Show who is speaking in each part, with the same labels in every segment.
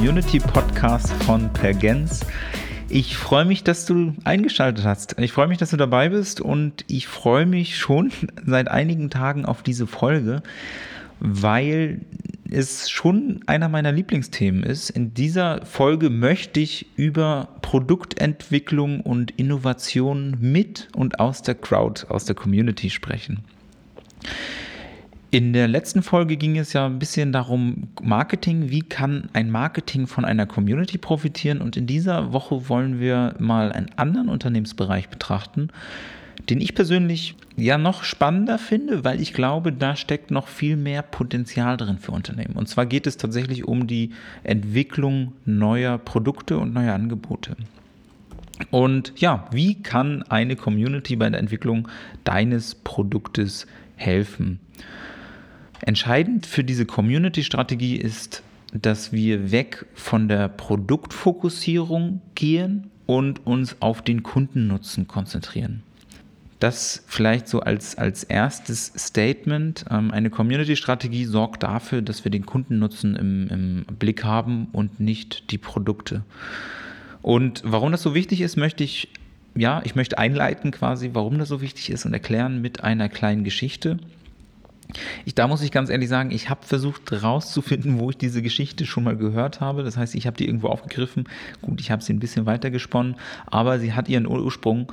Speaker 1: Community Podcast von Pergens. Ich freue mich, dass du eingeschaltet hast. Ich freue mich, dass du dabei bist und ich freue mich schon seit einigen Tagen auf diese Folge, weil es schon einer meiner Lieblingsthemen ist. In dieser Folge möchte ich über Produktentwicklung und Innovation mit und aus der Crowd, aus der Community sprechen. In der letzten Folge ging es ja ein bisschen darum, Marketing, wie kann ein Marketing von einer Community profitieren? Und in dieser Woche wollen wir mal einen anderen Unternehmensbereich betrachten, den ich persönlich ja noch spannender finde, weil ich glaube, da steckt noch viel mehr Potenzial drin für Unternehmen. Und zwar geht es tatsächlich um die Entwicklung neuer Produkte und neuer Angebote. Und ja, wie kann eine Community bei der Entwicklung deines Produktes helfen? Entscheidend für diese Community-Strategie ist, dass wir weg von der Produktfokussierung gehen und uns auf den Kundennutzen konzentrieren. Das vielleicht so als, als erstes Statement. Ähm, eine Community-Strategie sorgt dafür, dass wir den Kundennutzen im, im Blick haben und nicht die Produkte. Und warum das so wichtig ist, möchte ich, ja, ich möchte einleiten quasi, warum das so wichtig ist und erklären mit einer kleinen Geschichte. Ich, da muss ich ganz ehrlich sagen, ich habe versucht herauszufinden, wo ich diese Geschichte schon mal gehört habe. Das heißt, ich habe die irgendwo aufgegriffen. Gut, ich habe sie ein bisschen weiter gesponnen, aber sie hat ihren Ursprung,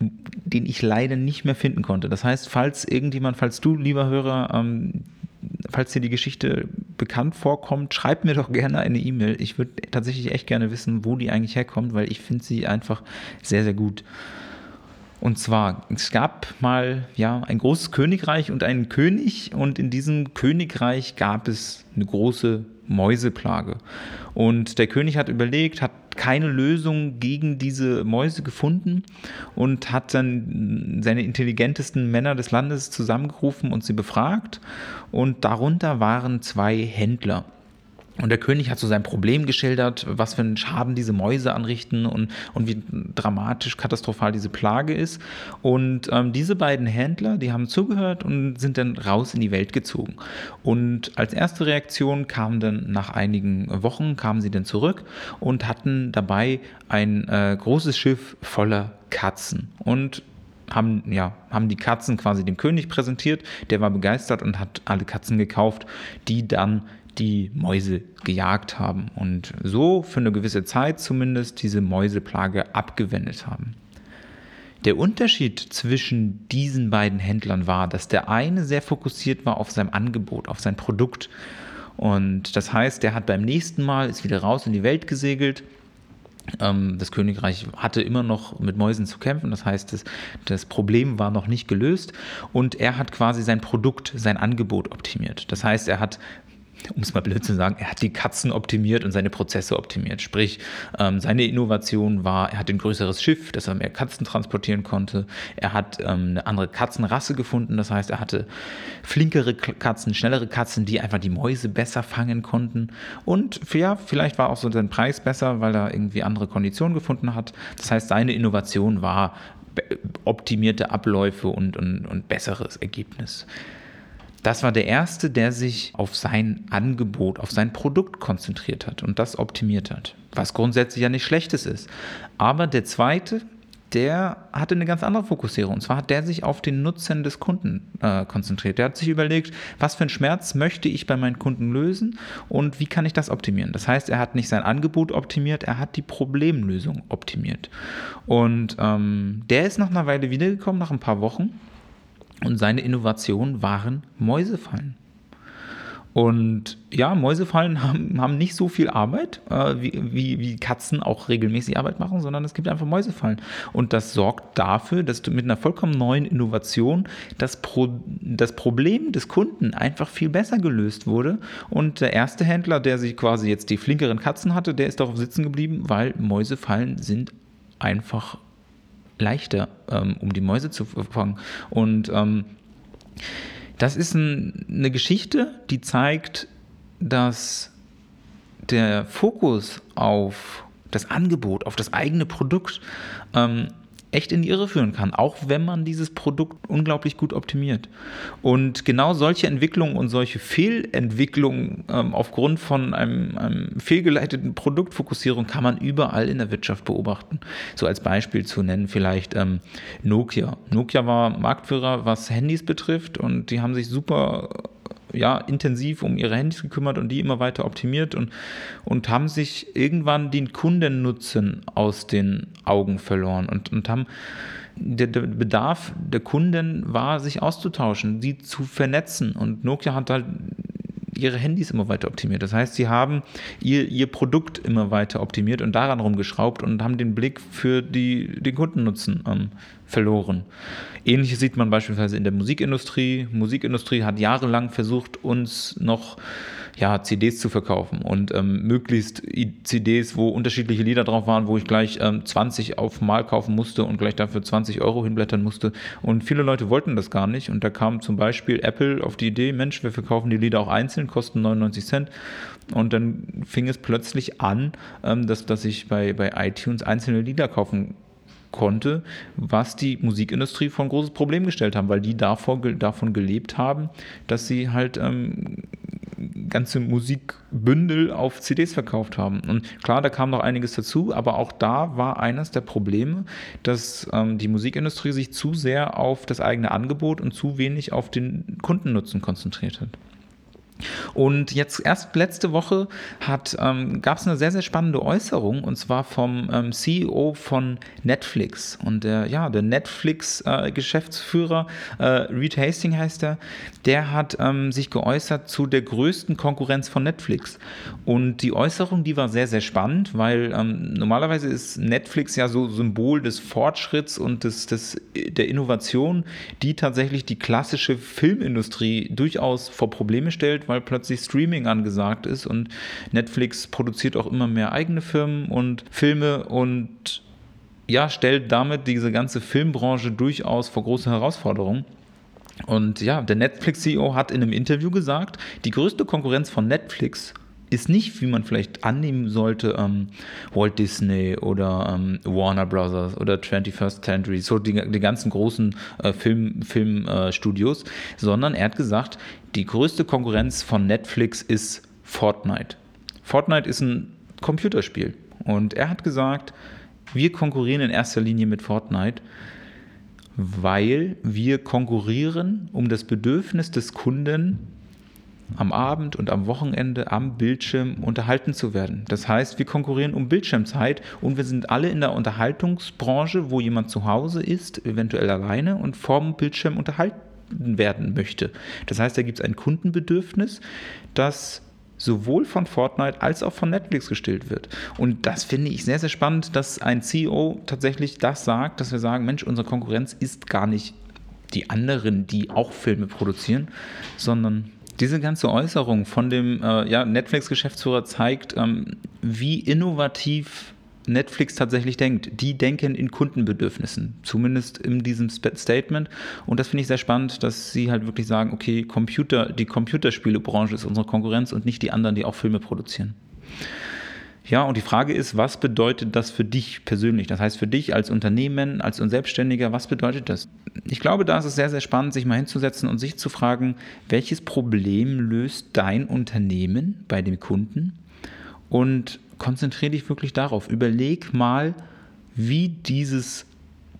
Speaker 1: den ich leider nicht mehr finden konnte. Das heißt, falls irgendjemand, falls du, lieber Hörer, ähm, falls dir die Geschichte bekannt vorkommt, schreib mir doch gerne eine E-Mail. Ich würde tatsächlich echt gerne wissen, wo die eigentlich herkommt, weil ich finde sie einfach sehr, sehr gut. Und zwar, es gab mal ja ein großes Königreich und einen König und in diesem Königreich gab es eine große Mäuseplage. Und der König hat überlegt, hat keine Lösung gegen diese Mäuse gefunden und hat dann seine intelligentesten Männer des Landes zusammengerufen und sie befragt. Und darunter waren zwei Händler. Und der König hat so sein Problem geschildert, was für einen Schaden diese Mäuse anrichten und, und wie dramatisch, katastrophal diese Plage ist. Und ähm, diese beiden Händler, die haben zugehört und sind dann raus in die Welt gezogen. Und als erste Reaktion kam dann nach einigen Wochen, kamen sie dann zurück und hatten dabei ein äh, großes Schiff voller Katzen. Und haben, ja, haben die Katzen quasi dem König präsentiert. Der war begeistert und hat alle Katzen gekauft, die dann die Mäuse gejagt haben und so für eine gewisse Zeit zumindest diese Mäuseplage abgewendet haben. Der Unterschied zwischen diesen beiden Händlern war, dass der eine sehr fokussiert war auf sein Angebot, auf sein Produkt. Und das heißt, der hat beim nächsten Mal, ist wieder raus in die Welt gesegelt. Ähm, das Königreich hatte immer noch mit Mäusen zu kämpfen, das heißt, das, das Problem war noch nicht gelöst und er hat quasi sein Produkt, sein Angebot optimiert. Das heißt, er hat um es mal blöd zu sagen, er hat die Katzen optimiert und seine Prozesse optimiert. Sprich, ähm, seine Innovation war, er hat ein größeres Schiff, dass er mehr Katzen transportieren konnte. Er hat ähm, eine andere Katzenrasse gefunden, das heißt, er hatte flinkere Katzen, schnellere Katzen, die einfach die Mäuse besser fangen konnten. Und ja, vielleicht war auch so sein Preis besser, weil er irgendwie andere Konditionen gefunden hat. Das heißt, seine Innovation war optimierte Abläufe und, und, und besseres Ergebnis. Das war der erste, der sich auf sein Angebot, auf sein Produkt konzentriert hat und das optimiert hat. Was grundsätzlich ja nicht Schlechtes ist. Aber der zweite, der hatte eine ganz andere Fokussierung. Und zwar hat der sich auf den Nutzen des Kunden äh, konzentriert. Der hat sich überlegt, was für einen Schmerz möchte ich bei meinen Kunden lösen und wie kann ich das optimieren. Das heißt, er hat nicht sein Angebot optimiert, er hat die Problemlösung optimiert. Und ähm, der ist nach einer Weile wiedergekommen, nach ein paar Wochen und seine Innovation waren Mäusefallen. Und ja, Mäusefallen haben, haben nicht so viel Arbeit, äh, wie, wie, wie Katzen auch regelmäßig Arbeit machen, sondern es gibt einfach Mäusefallen. Und das sorgt dafür, dass du mit einer vollkommen neuen Innovation das, Pro, das Problem des Kunden einfach viel besser gelöst wurde. Und der erste Händler, der sich quasi jetzt die flinkeren Katzen hatte, der ist darauf sitzen geblieben, weil Mäusefallen sind einfach leichter, ähm, um die Mäuse zu fangen. Und ähm, das ist ein, eine Geschichte, die zeigt, dass der Fokus auf das Angebot, auf das eigene Produkt ähm, echt in die Irre führen kann, auch wenn man dieses Produkt unglaublich gut optimiert. Und genau solche Entwicklungen und solche Fehlentwicklungen ähm, aufgrund von einem, einem fehlgeleiteten Produktfokussierung kann man überall in der Wirtschaft beobachten. So als Beispiel zu nennen vielleicht ähm, Nokia. Nokia war Marktführer, was Handys betrifft und die haben sich super ja, intensiv um ihre Handys gekümmert und die immer weiter optimiert und, und haben sich irgendwann den Kundennutzen aus den Augen verloren und, und haben der, der, Bedarf der Kunden war, sich auszutauschen, sie zu vernetzen. Und Nokia hat halt ihre Handys immer weiter optimiert. Das heißt, sie haben ihr, ihr Produkt immer weiter optimiert und daran rumgeschraubt und haben den Blick für die, den Kundennutzen ähm, verloren. Ähnliches sieht man beispielsweise in der Musikindustrie. Musikindustrie hat jahrelang versucht, uns noch ja, CDs zu verkaufen und ähm, möglichst CDs, wo unterschiedliche Lieder drauf waren, wo ich gleich ähm, 20 auf Mal kaufen musste und gleich dafür 20 Euro hinblättern musste. Und viele Leute wollten das gar nicht. Und da kam zum Beispiel Apple auf die Idee, Mensch, wir verkaufen die Lieder auch einzeln, kosten 99 Cent. Und dann fing es plötzlich an, ähm, dass, dass ich bei, bei iTunes einzelne Lieder kaufen konnte, was die Musikindustrie vor ein großes Problem gestellt haben, weil die davor, davon gelebt haben, dass sie halt ähm, ganze Musikbündel auf CDs verkauft haben. Und klar, da kam noch einiges dazu, aber auch da war eines der Probleme, dass ähm, die Musikindustrie sich zu sehr auf das eigene Angebot und zu wenig auf den Kundennutzen konzentriert hat. Und jetzt erst letzte Woche ähm, gab es eine sehr, sehr spannende Äußerung und zwar vom ähm, CEO von Netflix. Und der, ja, der Netflix-Geschäftsführer, äh, äh, Reed Hastings heißt er, der hat ähm, sich geäußert zu der größten Konkurrenz von Netflix. Und die Äußerung, die war sehr, sehr spannend, weil ähm, normalerweise ist Netflix ja so Symbol des Fortschritts und des, des, der Innovation, die tatsächlich die klassische Filmindustrie durchaus vor Probleme stellt weil plötzlich Streaming angesagt ist und Netflix produziert auch immer mehr eigene Firmen und Filme und ja, stellt damit diese ganze Filmbranche durchaus vor große Herausforderungen. Und ja, der Netflix-CEO hat in einem Interview gesagt, die größte Konkurrenz von Netflix ist nicht, wie man vielleicht annehmen sollte, ähm, Walt Disney oder ähm, Warner Brothers oder 21st Century, so die, die ganzen großen äh, Filmstudios, Film, äh, sondern er hat gesagt, die größte Konkurrenz von Netflix ist Fortnite. Fortnite ist ein Computerspiel und er hat gesagt, wir konkurrieren in erster Linie mit Fortnite, weil wir konkurrieren um das Bedürfnis des Kunden am Abend und am Wochenende am Bildschirm unterhalten zu werden. Das heißt, wir konkurrieren um Bildschirmzeit und wir sind alle in der Unterhaltungsbranche, wo jemand zu Hause ist, eventuell alleine und vorm Bildschirm unterhalten werden möchte. Das heißt, da gibt es ein Kundenbedürfnis, das sowohl von Fortnite als auch von Netflix gestillt wird. Und das finde ich sehr, sehr spannend, dass ein CEO tatsächlich das sagt, dass wir sagen, Mensch, unsere Konkurrenz ist gar nicht die anderen, die auch Filme produzieren, sondern diese ganze Äußerung von dem äh, ja, Netflix-Geschäftsführer zeigt, ähm, wie innovativ Netflix tatsächlich denkt. Die denken in Kundenbedürfnissen, zumindest in diesem Statement. Und das finde ich sehr spannend, dass sie halt wirklich sagen, okay, Computer, die Computerspielebranche ist unsere Konkurrenz und nicht die anderen, die auch Filme produzieren. Ja, und die Frage ist, was bedeutet das für dich persönlich? Das heißt, für dich als Unternehmen, als Selbstständiger, was bedeutet das? Ich glaube, da ist es sehr, sehr spannend, sich mal hinzusetzen und sich zu fragen, welches Problem löst dein Unternehmen bei dem Kunden? Und konzentriere dich wirklich darauf. Überleg mal, wie dieses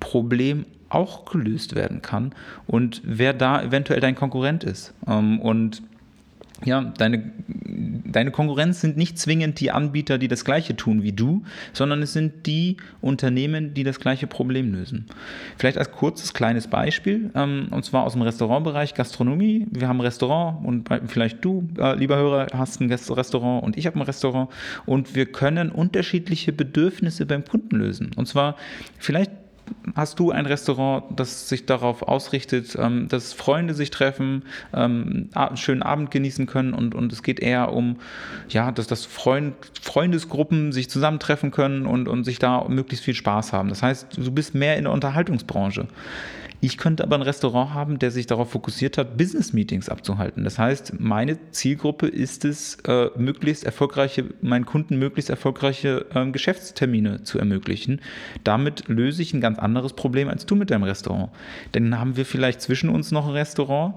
Speaker 1: Problem auch gelöst werden kann und wer da eventuell dein Konkurrent ist. Ähm, und ja, deine, deine Konkurrenz sind nicht zwingend die Anbieter, die das gleiche tun wie du, sondern es sind die Unternehmen, die das gleiche Problem lösen. Vielleicht als kurzes kleines Beispiel, ähm, und zwar aus dem Restaurantbereich Gastronomie. Wir haben ein Restaurant und vielleicht du, äh, lieber Hörer, hast ein Restaurant und ich habe ein Restaurant und wir können unterschiedliche Bedürfnisse beim Kunden lösen. Und zwar vielleicht hast du ein Restaurant, das sich darauf ausrichtet, ähm, dass Freunde sich treffen, ähm, einen schönen Abend genießen können und, und es geht eher um, ja, dass das Freund, Freundesgruppen sich zusammentreffen können und, und sich da möglichst viel Spaß haben. Das heißt, du bist mehr in der Unterhaltungsbranche. Ich könnte aber ein Restaurant haben, der sich darauf fokussiert hat, Business-Meetings abzuhalten. Das heißt, meine Zielgruppe ist es, äh, möglichst erfolgreiche, meinen Kunden möglichst erfolgreiche äh, Geschäftstermine zu ermöglichen. Damit löse ich ein ganz anderes Problem als du mit deinem Restaurant. Denn haben wir vielleicht zwischen uns noch ein Restaurant,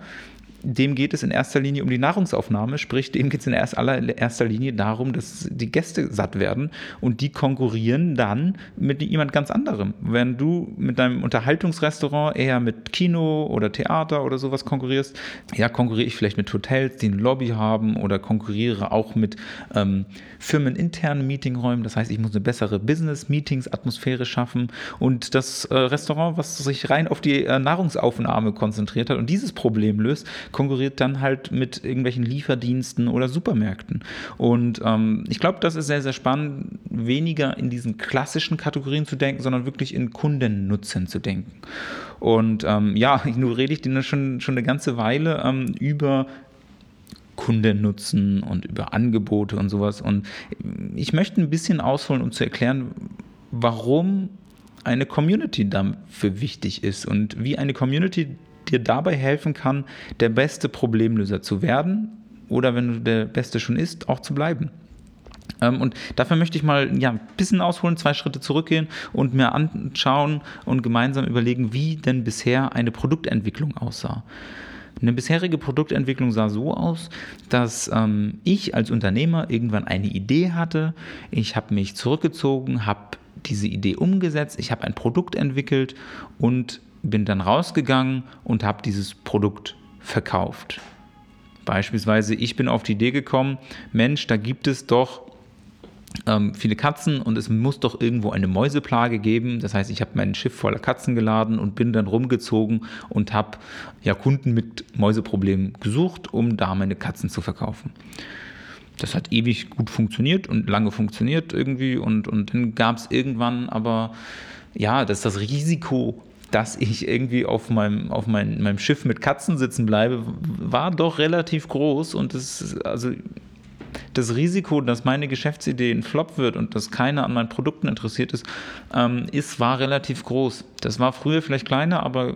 Speaker 1: dem geht es in erster Linie um die Nahrungsaufnahme, sprich, dem geht es in erst allererster Linie darum, dass die Gäste satt werden und die konkurrieren dann mit jemand ganz anderem. Wenn du mit deinem Unterhaltungsrestaurant eher mit Kino oder Theater oder sowas konkurrierst, ja, konkurriere ich vielleicht mit Hotels, die eine Lobby haben oder konkurriere auch mit ähm, firmeninternen Meetingräumen. Das heißt, ich muss eine bessere Business-Meetings-Atmosphäre schaffen und das äh, Restaurant, was sich rein auf die äh, Nahrungsaufnahme konzentriert hat und dieses Problem löst, konkurriert dann halt mit irgendwelchen Lieferdiensten oder Supermärkten. Und ähm, ich glaube, das ist sehr, sehr spannend, weniger in diesen klassischen Kategorien zu denken, sondern wirklich in Kundennutzen zu denken. Und ähm, ja, nur rede ich dir schon, schon eine ganze Weile ähm, über Kundennutzen und über Angebote und sowas. Und ich möchte ein bisschen ausholen, um zu erklären, warum eine Community dafür wichtig ist und wie eine Community dir dabei helfen kann, der beste Problemlöser zu werden oder wenn du der Beste schon ist, auch zu bleiben. Ähm, und dafür möchte ich mal ja, ein bisschen ausholen, zwei Schritte zurückgehen und mir anschauen und gemeinsam überlegen, wie denn bisher eine Produktentwicklung aussah. Eine bisherige Produktentwicklung sah so aus, dass ähm, ich als Unternehmer irgendwann eine Idee hatte. Ich habe mich zurückgezogen, habe diese Idee umgesetzt, ich habe ein Produkt entwickelt und bin dann rausgegangen und habe dieses Produkt verkauft. Beispielsweise, ich bin auf die Idee gekommen, Mensch, da gibt es doch ähm, viele Katzen und es muss doch irgendwo eine Mäuseplage geben. Das heißt, ich habe mein Schiff voller Katzen geladen und bin dann rumgezogen und habe ja, Kunden mit Mäuseproblemen gesucht, um da meine Katzen zu verkaufen. Das hat ewig gut funktioniert und lange funktioniert irgendwie und, und dann gab es irgendwann aber, ja, dass das Risiko dass ich irgendwie auf meinem, auf mein, meinem Schiff mit Katzen sitzen bleibe, war doch relativ groß und das, also das Risiko, dass meine Geschäftsidee ein Flop wird und dass keiner an meinen Produkten interessiert ist, ähm, ist, war relativ groß. Das war früher vielleicht kleiner, aber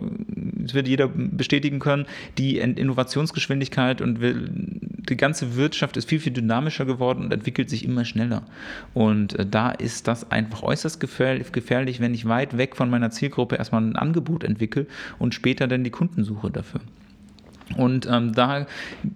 Speaker 1: es wird jeder bestätigen können, die Innovationsgeschwindigkeit und die ganze Wirtschaft ist viel, viel dynamischer geworden und entwickelt sich immer schneller. Und äh, da ist das einfach äußerst gefährlich, wenn ich weit weg von meiner Zielgruppe erstmal ein Angebot entwickle und später dann die Kunden suche dafür. Und ähm, da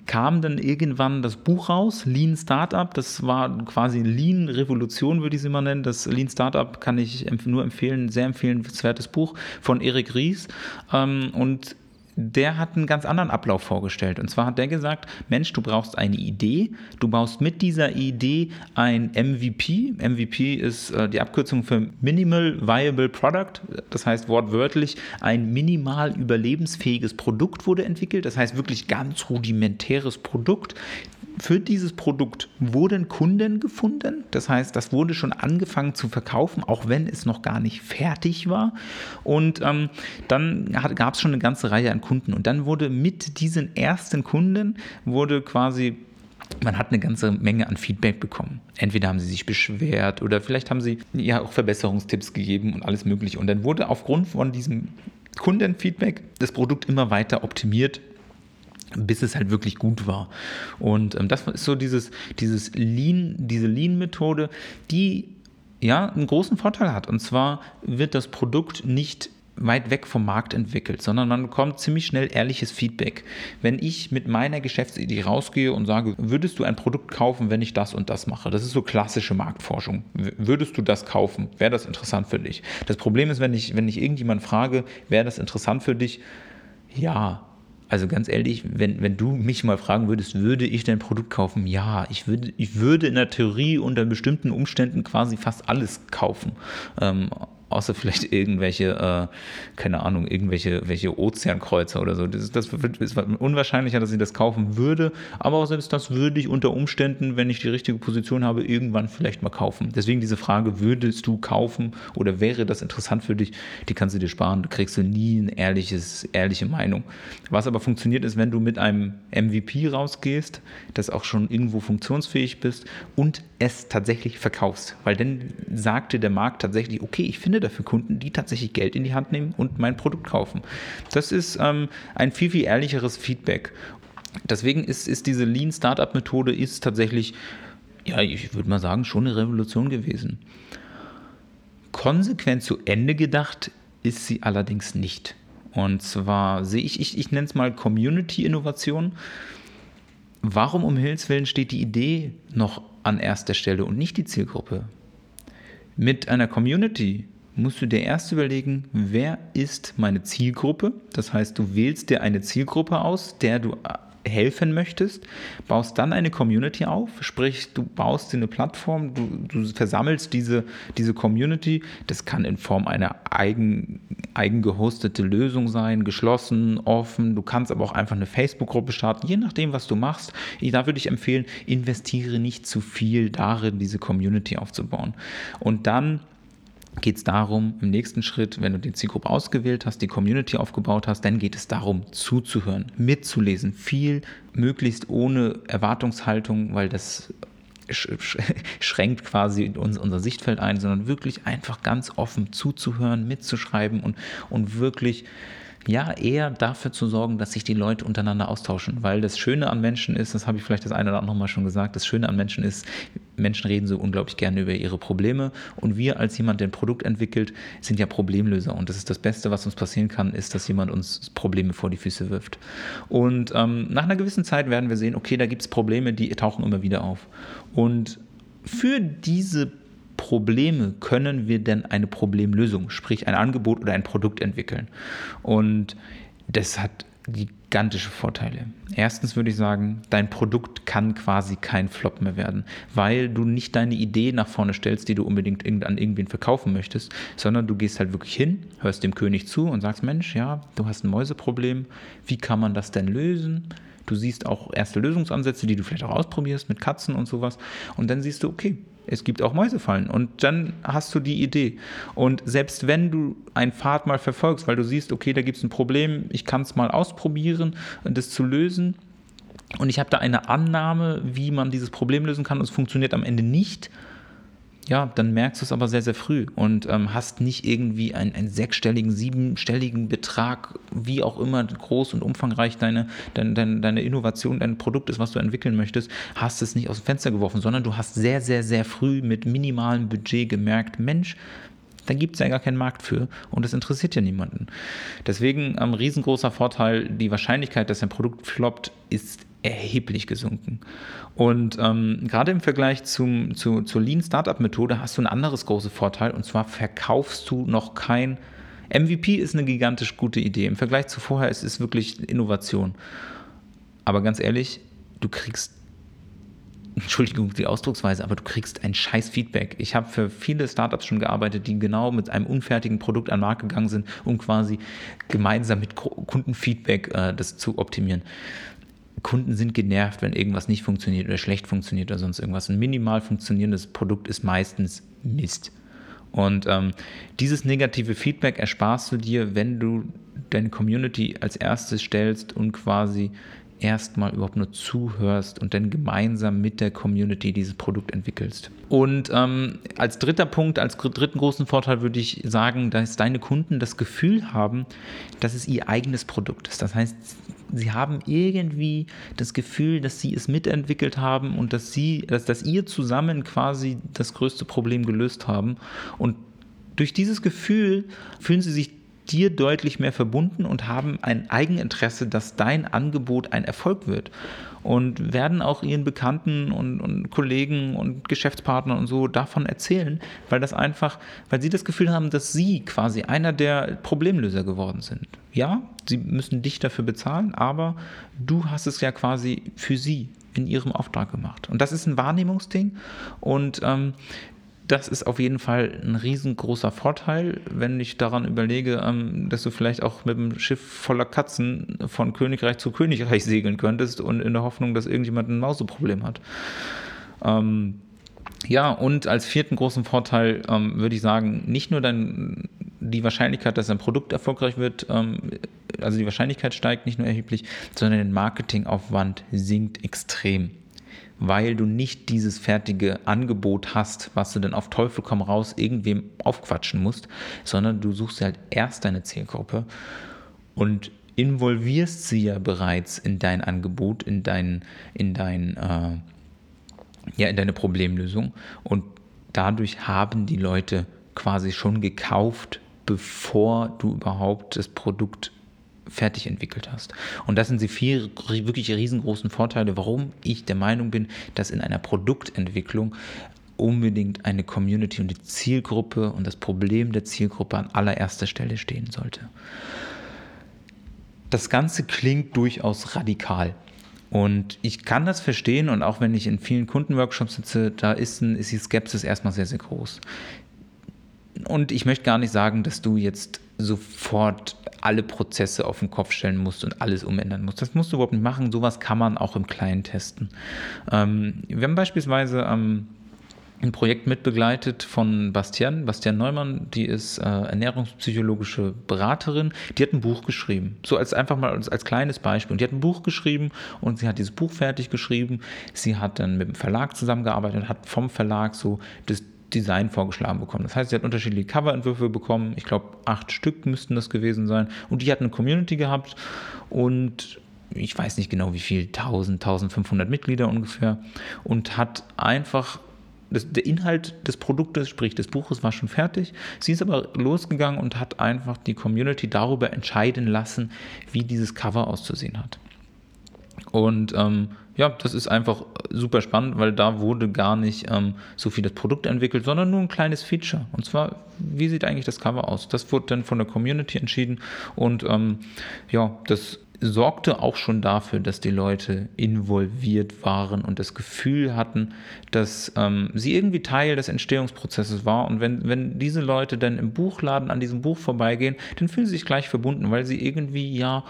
Speaker 1: kam dann irgendwann das Buch raus, Lean Startup. Das war quasi Lean Revolution, würde ich es immer nennen. Das Lean Startup kann ich nur empfehlen, sehr empfehlenswertes Buch von Erik Ries. Ähm, und der hat einen ganz anderen Ablauf vorgestellt. Und zwar hat der gesagt, Mensch, du brauchst eine Idee, du baust mit dieser Idee ein MVP. MVP ist äh, die Abkürzung für Minimal Viable Product. Das heißt wortwörtlich, ein minimal überlebensfähiges Produkt wurde entwickelt. Das heißt wirklich ganz rudimentäres Produkt für dieses Produkt wurden Kunden gefunden. Das heißt, das wurde schon angefangen zu verkaufen, auch wenn es noch gar nicht fertig war. Und ähm, dann gab es schon eine ganze Reihe an Kunden. Und dann wurde mit diesen ersten Kunden, wurde quasi man hat eine ganze Menge an Feedback bekommen. Entweder haben sie sich beschwert oder vielleicht haben sie ja auch Verbesserungstipps gegeben und alles Mögliche. Und dann wurde aufgrund von diesem Kundenfeedback das Produkt immer weiter optimiert bis es halt wirklich gut war. Und ähm, das ist so dieses, dieses Lean, diese Lean-Methode, die ja einen großen Vorteil hat. Und zwar wird das Produkt nicht weit weg vom Markt entwickelt, sondern man bekommt ziemlich schnell ehrliches Feedback. Wenn ich mit meiner Geschäftsidee rausgehe und sage, würdest du ein Produkt kaufen, wenn ich das und das mache? Das ist so klassische Marktforschung. Würdest du das kaufen? Wäre das interessant für dich? Das Problem ist, wenn ich, wenn ich irgendjemand frage, wäre das interessant für dich? Ja, also ganz ehrlich, wenn, wenn du mich mal fragen würdest, würde ich dein Produkt kaufen? Ja, ich würde, ich würde in der Theorie unter bestimmten Umständen quasi fast alles kaufen. Ähm, außer vielleicht irgendwelche, äh, keine Ahnung, irgendwelche welche Ozeankreuzer oder so. Das, das ist unwahrscheinlicher, dass ich das kaufen würde, aber auch selbst das würde ich unter Umständen, wenn ich die richtige Position habe, irgendwann vielleicht mal kaufen. Deswegen diese Frage, würdest du kaufen oder wäre das interessant für dich, die kannst du dir sparen, da kriegst du nie eine ehrliches, ehrliche Meinung. Was aber funktioniert ist, wenn du mit einem MVP rausgehst, das auch schon irgendwo funktionsfähig bist und es tatsächlich verkaufst, weil dann sagte der Markt tatsächlich, okay, ich finde finde dafür Kunden, die tatsächlich Geld in die Hand nehmen und mein Produkt kaufen. Das ist ähm, ein viel, viel ehrlicheres Feedback. Deswegen ist, ist diese Lean Startup Methode ist tatsächlich, ja, ich würde mal sagen, schon eine Revolution gewesen. Konsequent zu Ende gedacht ist sie allerdings nicht. Und zwar sehe ich, ich, ich nenne es mal Community-Innovation. Warum um Himmels Willen steht die Idee noch an erster Stelle und nicht die Zielgruppe? Mit einer Community musst du dir erst überlegen, wer ist meine Zielgruppe? Das heißt, du wählst dir eine Zielgruppe aus, der du helfen möchtest, baust dann eine Community auf, sprich, du baust dir eine Plattform, du, du versammelst diese, diese Community. Das kann in Form einer eigen, eigen Lösung sein, geschlossen, offen. Du kannst aber auch einfach eine Facebook-Gruppe starten, je nachdem, was du machst. Da würde ich empfehlen, investiere nicht zu viel darin, diese Community aufzubauen. Und dann geht es darum, im nächsten Schritt, wenn du die Zielgruppe ausgewählt hast, die Community aufgebaut hast, dann geht es darum, zuzuhören, mitzulesen, viel möglichst ohne Erwartungshaltung, weil das schränkt quasi unser Sichtfeld ein, sondern wirklich einfach ganz offen zuzuhören, mitzuschreiben und, und wirklich ja, eher dafür zu sorgen, dass sich die Leute untereinander austauschen. Weil das Schöne an Menschen ist, das habe ich vielleicht das eine oder andere Mal schon gesagt, das Schöne an Menschen ist, Menschen reden so unglaublich gerne über ihre Probleme und wir als jemand, der ein Produkt entwickelt, sind ja Problemlöser und das ist das Beste, was uns passieren kann, ist, dass jemand uns Probleme vor die Füße wirft. Und ähm, nach einer gewissen Zeit werden wir sehen, okay, da gibt es Probleme, die tauchen immer wieder auf. Und für diese Probleme können wir denn eine Problemlösung, sprich ein Angebot oder ein Produkt entwickeln? Und das hat gigantische Vorteile. Erstens würde ich sagen, dein Produkt kann quasi kein Flop mehr werden, weil du nicht deine Idee nach vorne stellst, die du unbedingt an irgendwen verkaufen möchtest, sondern du gehst halt wirklich hin, hörst dem König zu und sagst, Mensch, ja, du hast ein Mäuseproblem, wie kann man das denn lösen? Du siehst auch erste Lösungsansätze, die du vielleicht auch ausprobierst mit Katzen und sowas. Und dann siehst du, okay, es gibt auch Mäusefallen. Und dann hast du die Idee. Und selbst wenn du einen Pfad mal verfolgst, weil du siehst, okay, da gibt es ein Problem, ich kann es mal ausprobieren, das zu lösen. Und ich habe da eine Annahme, wie man dieses Problem lösen kann und es funktioniert am Ende nicht ja, dann merkst du es aber sehr, sehr früh und ähm, hast nicht irgendwie einen, einen, sechsstelligen, siebenstelligen Betrag, wie auch immer groß und umfangreich deine, deine, deine, deine Innovation, dein Produkt ist, was du entwickeln möchtest, hast es nicht aus dem Fenster geworfen, sondern du hast sehr, sehr, sehr früh mit minimalem Budget gemerkt, Mensch, da gibt es ja gar keinen Markt für und das interessiert ja niemanden. Deswegen ein ähm, riesengroßer Vorteil, die Wahrscheinlichkeit, dass ein Produkt floppt, ist erheblich gesunken. Und ähm, gerade im Vergleich zum, zu, zur Lean Startup Methode hast du ein anderes großes Vorteil und zwar verkaufst du noch kein MVP ist eine gigantisch gute Idee. Im Vergleich zu vorher ist es wirklich Innovation. Aber ganz ehrlich, du kriegst Entschuldigung die Ausdrucksweise, aber du kriegst ein scheiß Feedback. Ich habe für viele Startups schon gearbeitet, die genau mit einem unfertigen Produkt an den Markt gegangen sind, um quasi gemeinsam mit Kundenfeedback äh, das zu optimieren. Kunden sind genervt, wenn irgendwas nicht funktioniert oder schlecht funktioniert oder sonst irgendwas. Ein minimal funktionierendes Produkt ist meistens Mist. Und ähm, dieses negative Feedback ersparst du dir, wenn du deine Community als erstes stellst und quasi erstmal überhaupt nur zuhörst und dann gemeinsam mit der Community dieses Produkt entwickelst. Und ähm, als dritter Punkt, als dritten großen Vorteil würde ich sagen, dass deine Kunden das Gefühl haben, dass es ihr eigenes Produkt ist. Das heißt, sie haben irgendwie das Gefühl, dass sie es mitentwickelt haben und dass sie, dass, dass ihr zusammen quasi das größte Problem gelöst haben. Und durch dieses Gefühl fühlen sie sich dir deutlich mehr verbunden und haben ein Eigeninteresse, dass dein Angebot ein Erfolg wird. Und werden auch ihren Bekannten und, und Kollegen und Geschäftspartnern und so davon erzählen, weil das einfach, weil sie das Gefühl haben, dass sie quasi einer der Problemlöser geworden sind. Ja, sie müssen dich dafür bezahlen, aber du hast es ja quasi für sie in ihrem Auftrag gemacht. Und das ist ein Wahrnehmungsding. Und ähm, das ist auf jeden Fall ein riesengroßer Vorteil, wenn ich daran überlege, ähm, dass du vielleicht auch mit einem Schiff voller Katzen von Königreich zu Königreich segeln könntest und in der Hoffnung, dass irgendjemand ein Mauseproblem hat. Ähm, ja, und als vierten großen Vorteil ähm, würde ich sagen, nicht nur dein, die Wahrscheinlichkeit, dass ein Produkt erfolgreich wird, ähm, also die Wahrscheinlichkeit steigt nicht nur erheblich, sondern der Marketingaufwand sinkt extrem. Weil du nicht dieses fertige Angebot hast, was du dann auf Teufel komm raus irgendwem aufquatschen musst, sondern du suchst halt erst deine Zielgruppe und involvierst sie ja bereits in dein Angebot, in dein, in dein, äh, ja, in deine Problemlösung. Und dadurch haben die Leute quasi schon gekauft, bevor du überhaupt das Produkt fertig entwickelt hast. Und das sind die vier wirklich riesengroßen Vorteile, warum ich der Meinung bin, dass in einer Produktentwicklung unbedingt eine Community und die Zielgruppe und das Problem der Zielgruppe an allererster Stelle stehen sollte. Das Ganze klingt durchaus radikal. Und ich kann das verstehen und auch wenn ich in vielen Kundenworkshops sitze, da ist, ein, ist die Skepsis erstmal sehr, sehr groß. Und ich möchte gar nicht sagen, dass du jetzt sofort alle Prozesse auf den Kopf stellen musst und alles umändern musst. Das musst du überhaupt nicht machen. Sowas kann man auch im Kleinen testen. Ähm, wir haben beispielsweise ähm, ein Projekt mitbegleitet von Bastian, Bastian Neumann, die ist äh, ernährungspsychologische Beraterin, die hat ein Buch geschrieben. So als einfach mal als, als kleines Beispiel. Und die hat ein Buch geschrieben und sie hat dieses Buch fertig geschrieben. Sie hat dann mit dem Verlag zusammengearbeitet und hat vom Verlag so das Design vorgeschlagen bekommen. Das heißt, sie hat unterschiedliche Coverentwürfe bekommen. Ich glaube, acht Stück müssten das gewesen sein. Und die hat eine Community gehabt und ich weiß nicht genau wie viel, 1000, 1500 Mitglieder ungefähr. Und hat einfach das, der Inhalt des Produktes, sprich des Buches, war schon fertig. Sie ist aber losgegangen und hat einfach die Community darüber entscheiden lassen, wie dieses Cover auszusehen hat. Und ähm, ja, das ist einfach super spannend, weil da wurde gar nicht ähm, so viel das Produkt entwickelt, sondern nur ein kleines Feature. Und zwar, wie sieht eigentlich das Cover aus? Das wurde dann von der Community entschieden und ähm, ja, das sorgte auch schon dafür, dass die Leute involviert waren und das Gefühl hatten, dass ähm, sie irgendwie Teil des Entstehungsprozesses war. Und wenn, wenn diese Leute dann im Buchladen an diesem Buch vorbeigehen, dann fühlen sie sich gleich verbunden, weil sie irgendwie ja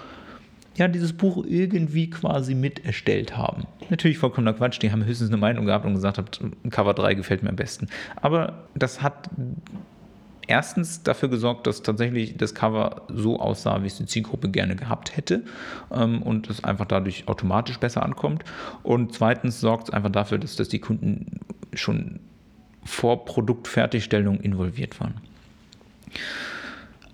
Speaker 1: ja, dieses Buch irgendwie quasi mit erstellt haben. Natürlich vollkommener Quatsch, die haben höchstens eine Meinung gehabt und gesagt haben, Cover 3 gefällt mir am besten. Aber das hat erstens dafür gesorgt, dass tatsächlich das Cover so aussah, wie es die Zielgruppe gerne gehabt hätte ähm, und es einfach dadurch automatisch besser ankommt. Und zweitens sorgt es einfach dafür, dass, dass die Kunden schon vor Produktfertigstellung involviert waren.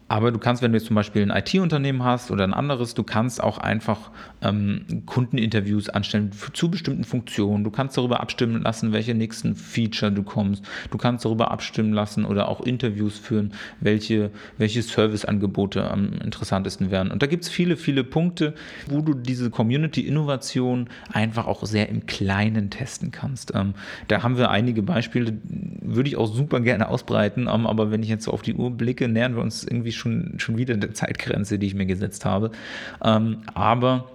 Speaker 1: Aber du kannst, wenn du jetzt zum Beispiel ein IT-Unternehmen hast oder ein anderes, du kannst auch einfach ähm, Kundeninterviews anstellen zu bestimmten Funktionen. Du kannst darüber abstimmen lassen, welche nächsten Feature du kommst. Du kannst darüber abstimmen lassen oder auch Interviews führen, welche, welche Serviceangebote am interessantesten wären. Und da gibt es viele, viele Punkte, wo du diese Community-Innovation einfach auch sehr im Kleinen testen kannst. Ähm, da haben wir einige Beispiele, würde ich auch super gerne ausbreiten, ähm, aber wenn ich jetzt so auf die Uhr blicke, nähern wir uns irgendwie schon, schon wieder der Zeitgrenze, die ich mir gesetzt habe. Ähm, aber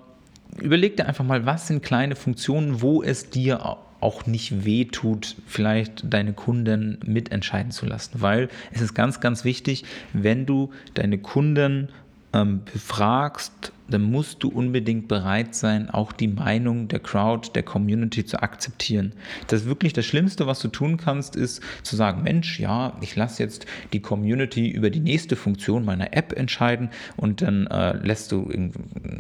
Speaker 1: überleg dir einfach mal, was sind kleine Funktionen, wo es dir auch nicht wehtut, vielleicht deine Kunden mitentscheiden zu lassen. Weil es ist ganz, ganz wichtig, wenn du deine Kunden ähm, befragst, dann musst du unbedingt bereit sein, auch die Meinung der Crowd, der Community zu akzeptieren. Das ist wirklich das Schlimmste, was du tun kannst, ist zu sagen, Mensch, ja, ich lasse jetzt die Community über die nächste Funktion meiner App entscheiden und dann äh, lässt du,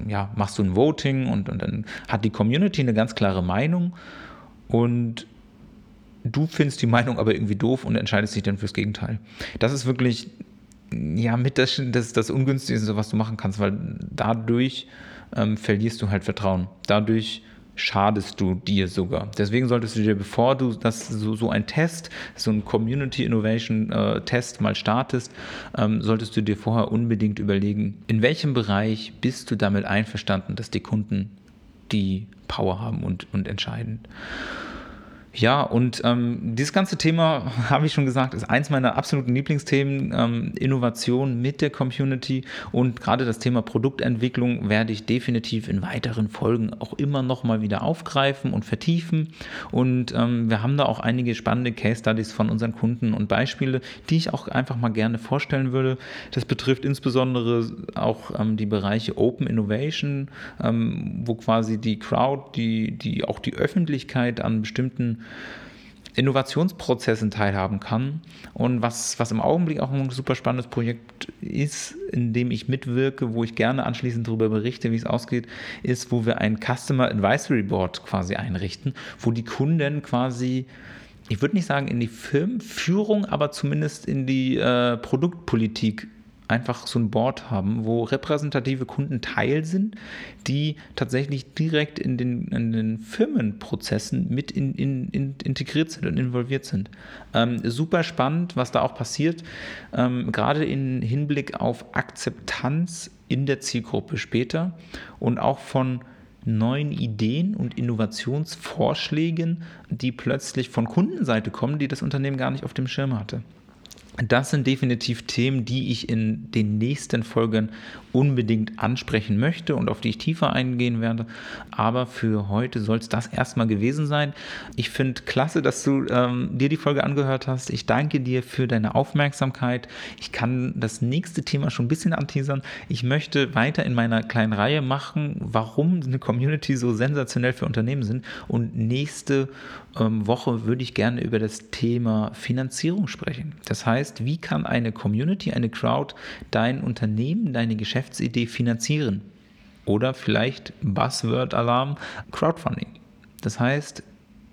Speaker 1: ja, machst du ein Voting und, und dann hat die Community eine ganz klare Meinung und du findest die Meinung aber irgendwie doof und entscheidest dich dann fürs Gegenteil. Das ist wirklich ja, mit das, das, das Ungünstigste, was du machen kannst, weil dadurch ähm, verlierst du halt Vertrauen. Dadurch schadest du dir sogar. Deswegen solltest du dir, bevor du das so, so ein Test, so ein Community Innovation äh, Test mal startest, ähm, solltest du dir vorher unbedingt überlegen, in welchem Bereich bist du damit einverstanden, dass die Kunden die Power haben und, und entscheiden. Ja, und ähm, dieses ganze Thema, habe ich schon gesagt, ist eins meiner absoluten Lieblingsthemen, ähm, Innovation mit der Community und gerade das Thema Produktentwicklung werde ich definitiv in weiteren Folgen auch immer noch mal wieder aufgreifen und vertiefen. Und ähm, wir haben da auch einige spannende Case Studies von unseren Kunden und Beispiele, die ich auch einfach mal gerne vorstellen würde. Das betrifft insbesondere auch ähm, die Bereiche Open Innovation, ähm, wo quasi die Crowd, die, die auch die Öffentlichkeit an bestimmten Innovationsprozessen teilhaben kann. Und was, was im Augenblick auch ein super spannendes Projekt ist, in dem ich mitwirke, wo ich gerne anschließend darüber berichte, wie es ausgeht, ist, wo wir ein Customer Advisory Board quasi einrichten, wo die Kunden quasi ich würde nicht sagen in die Firmenführung, aber zumindest in die äh, Produktpolitik einfach so ein Board haben, wo repräsentative Kunden Teil sind, die tatsächlich direkt in den, in den Firmenprozessen mit in, in, in integriert sind und involviert sind. Ähm, super spannend, was da auch passiert, ähm, gerade im Hinblick auf Akzeptanz in der Zielgruppe später und auch von neuen Ideen und Innovationsvorschlägen, die plötzlich von Kundenseite kommen, die das Unternehmen gar nicht auf dem Schirm hatte. Das sind definitiv Themen, die ich in den nächsten Folgen unbedingt ansprechen möchte und auf die ich tiefer eingehen werde. Aber für heute soll es das erstmal gewesen sein. Ich finde klasse, dass du ähm, dir die Folge angehört hast. Ich danke dir für deine Aufmerksamkeit. Ich kann das nächste Thema schon ein bisschen anteasern. Ich möchte weiter in meiner kleinen Reihe machen, warum eine Community so sensationell für Unternehmen sind. Und nächste Woche würde ich gerne über das Thema Finanzierung sprechen. Das heißt, wie kann eine Community, eine Crowd dein Unternehmen, deine Geschäftsidee finanzieren? Oder vielleicht Buzzword-Alarm, Crowdfunding. Das heißt,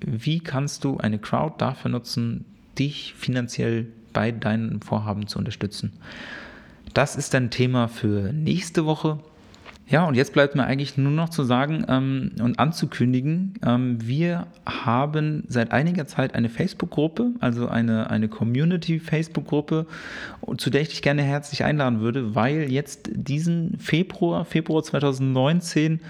Speaker 1: wie kannst du eine Crowd dafür nutzen, dich finanziell bei deinen Vorhaben zu unterstützen? Das ist ein Thema für nächste Woche. Ja, und jetzt bleibt mir eigentlich nur noch zu sagen ähm, und anzukündigen, ähm, wir haben seit einiger Zeit eine Facebook-Gruppe, also eine, eine Community-Facebook-Gruppe, zu der ich dich gerne herzlich einladen würde, weil jetzt diesen Februar, Februar 2019,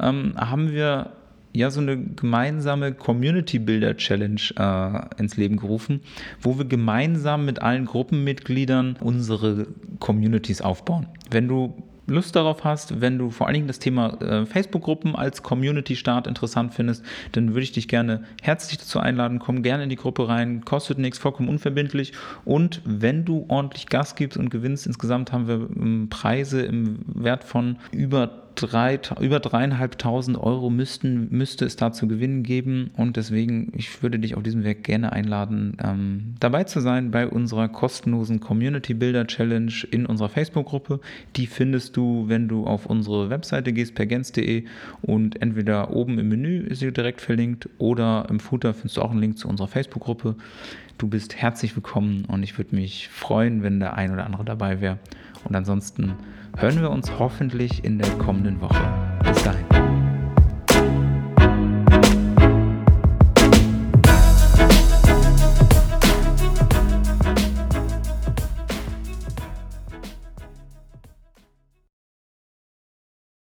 Speaker 1: ähm, haben wir ja so eine gemeinsame Community Builder Challenge äh, ins Leben gerufen, wo wir gemeinsam mit allen Gruppenmitgliedern unsere Communities aufbauen. Wenn du Lust darauf hast, wenn du vor allen Dingen das Thema äh, Facebook-Gruppen als Community-Start interessant findest, dann würde ich dich gerne herzlich dazu einladen. Komm gerne in die Gruppe rein, kostet nichts, vollkommen unverbindlich. Und wenn du ordentlich Gas gibst und gewinnst, insgesamt haben wir ähm, Preise im Wert von über drei, über dreieinhalbtausend Euro müssten, müsste es da zu gewinnen geben. Und deswegen, ich würde dich auf diesem Weg gerne einladen, ähm, dabei zu sein bei unserer kostenlosen Community Builder Challenge in unserer Facebook-Gruppe. Die findest du, wenn du auf unsere Webseite gehst, pergens.de und entweder oben im Menü ist sie direkt verlinkt oder im Footer findest du auch einen Link zu unserer Facebook-Gruppe. Du bist herzlich willkommen und ich würde mich freuen, wenn der ein oder andere dabei wäre. Und ansonsten hören wir uns hoffentlich in der kommenden Woche. Bis dahin.